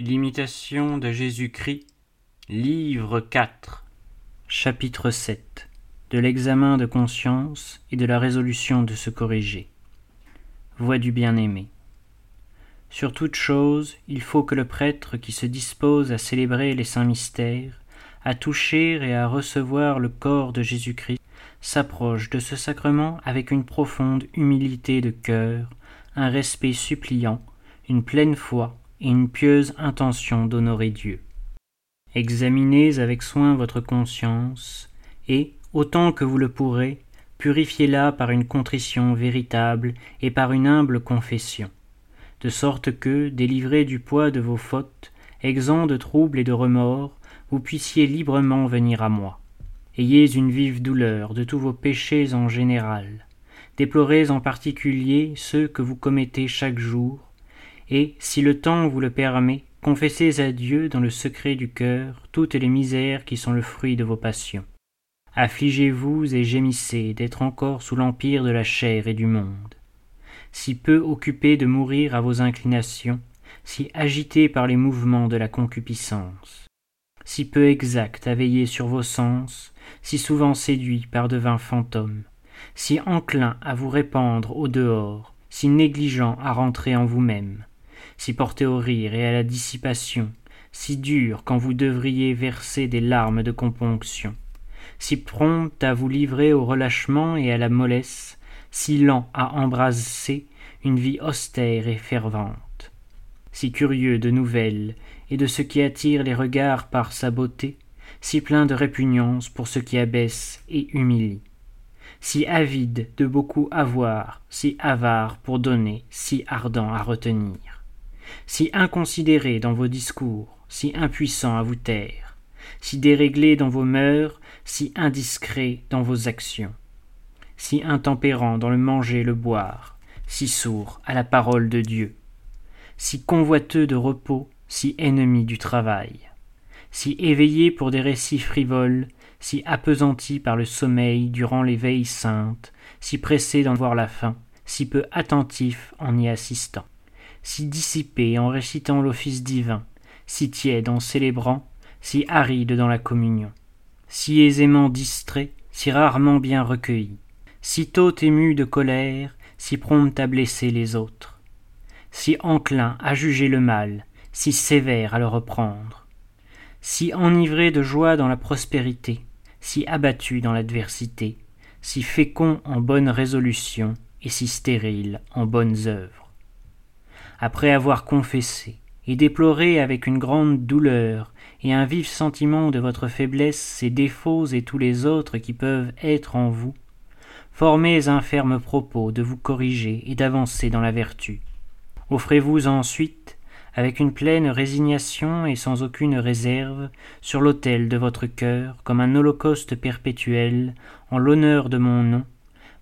L'imitation de Jésus-Christ, livre 4, chapitre 7 De l'examen de conscience et de la résolution de se corriger. Voix du bien-aimé. Sur toute chose, il faut que le prêtre qui se dispose à célébrer les saints mystères, à toucher et à recevoir le corps de Jésus-Christ, s'approche de ce sacrement avec une profonde humilité de cœur, un respect suppliant, une pleine foi une pieuse intention d'honorer Dieu. Examinez avec soin votre conscience, et, autant que vous le pourrez, purifiez-la par une contrition véritable et par une humble confession, de sorte que, délivré du poids de vos fautes, exempt de troubles et de remords, vous puissiez librement venir à moi. Ayez une vive douleur de tous vos péchés en général, déplorez en particulier ceux que vous commettez chaque jour, et, si le temps vous le permet, confessez à Dieu dans le secret du cœur toutes les misères qui sont le fruit de vos passions. Affligez-vous et gémissez d'être encore sous l'empire de la chair et du monde. Si peu occupé de mourir à vos inclinations, si agité par les mouvements de la concupiscence, si peu exact à veiller sur vos sens, si souvent séduit par de vains fantômes, si enclin à vous répandre au dehors, si négligent à rentrer en vous-même, si porté au rire et à la dissipation, si dur quand vous devriez verser des larmes de componction, si prompt à vous livrer au relâchement et à la mollesse, si lent à embrasser une vie austère et fervente, si curieux de nouvelles et de ce qui attire les regards par sa beauté, si plein de répugnance pour ce qui abaisse et humilie, si avide de beaucoup avoir, si avare pour donner, si ardent à retenir si inconsidéré dans vos discours, si impuissant à vous taire, si déréglé dans vos mœurs, si indiscret dans vos actions, si intempérant dans le manger et le boire, si sourd à la parole de Dieu, si convoiteux de repos, si ennemi du travail, si éveillé pour des récits frivoles, si appesanti par le sommeil durant les veilles saintes, si pressé d'en voir la fin, si peu attentif en y assistant si dissipé en récitant l'office divin, si tiède en célébrant, si aride dans la communion, si aisément distrait, si rarement bien recueilli, si tôt ému de colère, si prompt à blesser les autres, si enclin à juger le mal, si sévère à le reprendre, si enivré de joie dans la prospérité, si abattu dans l'adversité, si fécond en bonnes résolutions et si stérile en bonnes œuvres après avoir confessé et déploré avec une grande douleur et un vif sentiment de votre faiblesse ces défauts et tous les autres qui peuvent être en vous, formez un ferme propos de vous corriger et d'avancer dans la vertu. Offrez-vous ensuite, avec une pleine résignation et sans aucune réserve, sur l'autel de votre cœur, comme un holocauste perpétuel, en l'honneur de mon nom,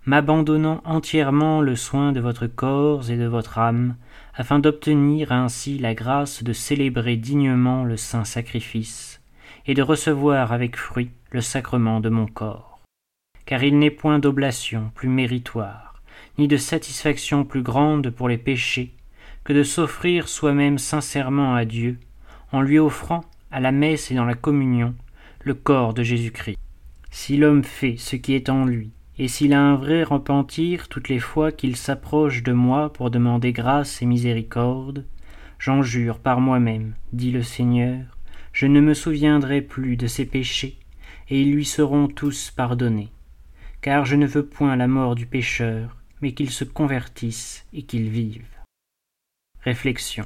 m'abandonnant entièrement le soin de votre corps et de votre âme, afin d'obtenir ainsi la grâce de célébrer dignement le saint sacrifice, et de recevoir avec fruit le sacrement de mon corps. Car il n'est point d'oblation plus méritoire, ni de satisfaction plus grande pour les péchés, que de s'offrir soi-même sincèrement à Dieu, en lui offrant, à la messe et dans la communion, le corps de Jésus-Christ. Si l'homme fait ce qui est en lui, et s'il a un vrai repentir toutes les fois qu'il s'approche de moi pour demander grâce et miséricorde, j'en jure par moi-même, dit le Seigneur, je ne me souviendrai plus de ses péchés, et ils lui seront tous pardonnés. Car je ne veux point la mort du pécheur, mais qu'il se convertisse et qu'il vive. Réflexion.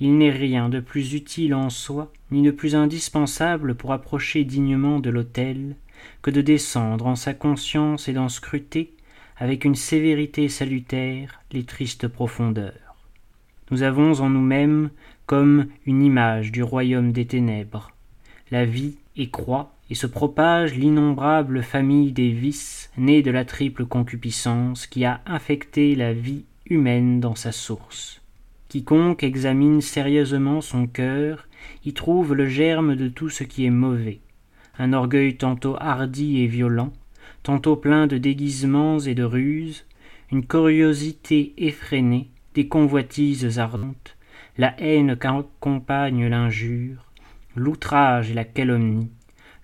Il n'est rien de plus utile en soi, ni de plus indispensable pour approcher dignement de l'autel, que de descendre en sa conscience et d'en scruter, avec une sévérité salutaire, les tristes profondeurs. Nous avons en nous-mêmes comme une image du royaume des ténèbres. La vie écroît et se propage l'innombrable famille des vices nés de la triple concupiscence qui a infecté la vie humaine dans sa source. Quiconque examine sérieusement son cœur y trouve le germe de tout ce qui est mauvais un orgueil tantôt hardi et violent, tantôt plein de déguisements et de ruses, une curiosité effrénée, des convoitises ardentes, la haine qu'accompagne l'injure, l'outrage et la calomnie,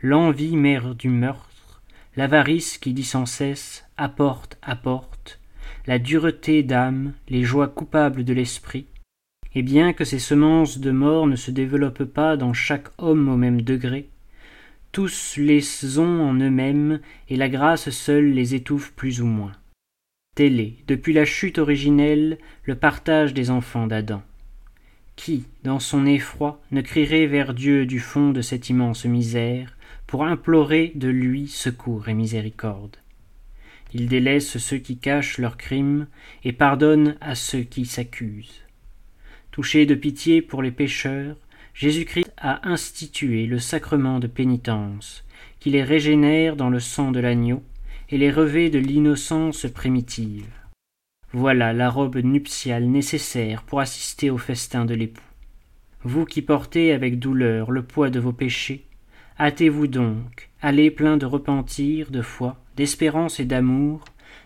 l'envie mère du meurtre, l'avarice qui dit sans cesse apporte, apporte, la dureté d'âme, les joies coupables de l'esprit, et bien que ces semences de mort ne se développent pas dans chaque homme au même degré, tous les ont en eux-mêmes, et la grâce seule les étouffe plus ou moins. Tel est, depuis la chute originelle, le partage des enfants d'Adam. Qui, dans son effroi, ne crierait vers Dieu du fond de cette immense misère, pour implorer de lui secours et miséricorde? Il délaisse ceux qui cachent leurs crimes, et pardonne à ceux qui s'accusent. Touché de pitié pour les pécheurs, Jésus-Christ a institué le sacrement de pénitence, qui les régénère dans le sang de l'agneau et les revêt de l'innocence primitive. Voilà la robe nuptiale nécessaire pour assister au festin de l'époux. Vous qui portez avec douleur le poids de vos péchés, hâtez-vous donc, allez plein de repentir, de foi, d'espérance et d'amour,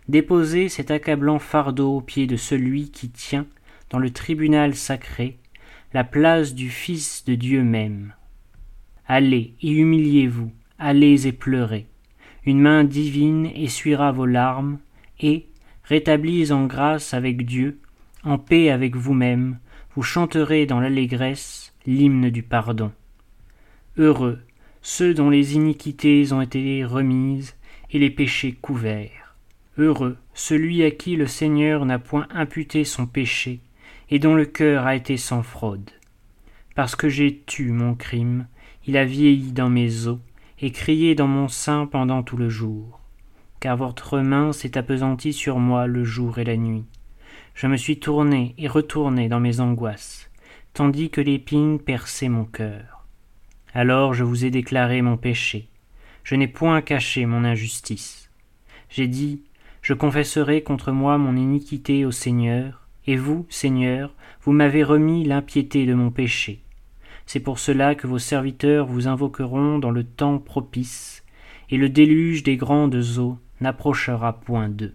déposez cet accablant fardeau aux pieds de celui qui tient, dans le tribunal sacré, la place du Fils de Dieu même. Allez et humiliez-vous, allez et pleurez. Une main divine essuiera vos larmes, et, rétablis en grâce avec Dieu, en paix avec vous-même, vous chanterez dans l'allégresse l'hymne du pardon. Heureux ceux dont les iniquités ont été remises et les péchés couverts. Heureux celui à qui le Seigneur n'a point imputé son péché, et dont le cœur a été sans fraude. Parce que j'ai tu mon crime, il a vieilli dans mes os, et crié dans mon sein pendant tout le jour. Car votre main s'est appesantie sur moi le jour et la nuit. Je me suis tourné et retourné dans mes angoisses, tandis que l'épine perçait mon cœur. Alors je vous ai déclaré mon péché. Je n'ai point caché mon injustice. J'ai dit, je confesserai contre moi mon iniquité au Seigneur, et vous, Seigneur, vous m'avez remis l'impiété de mon péché. C'est pour cela que vos serviteurs vous invoqueront dans le temps propice, et le déluge des grandes eaux n'approchera point d'eux.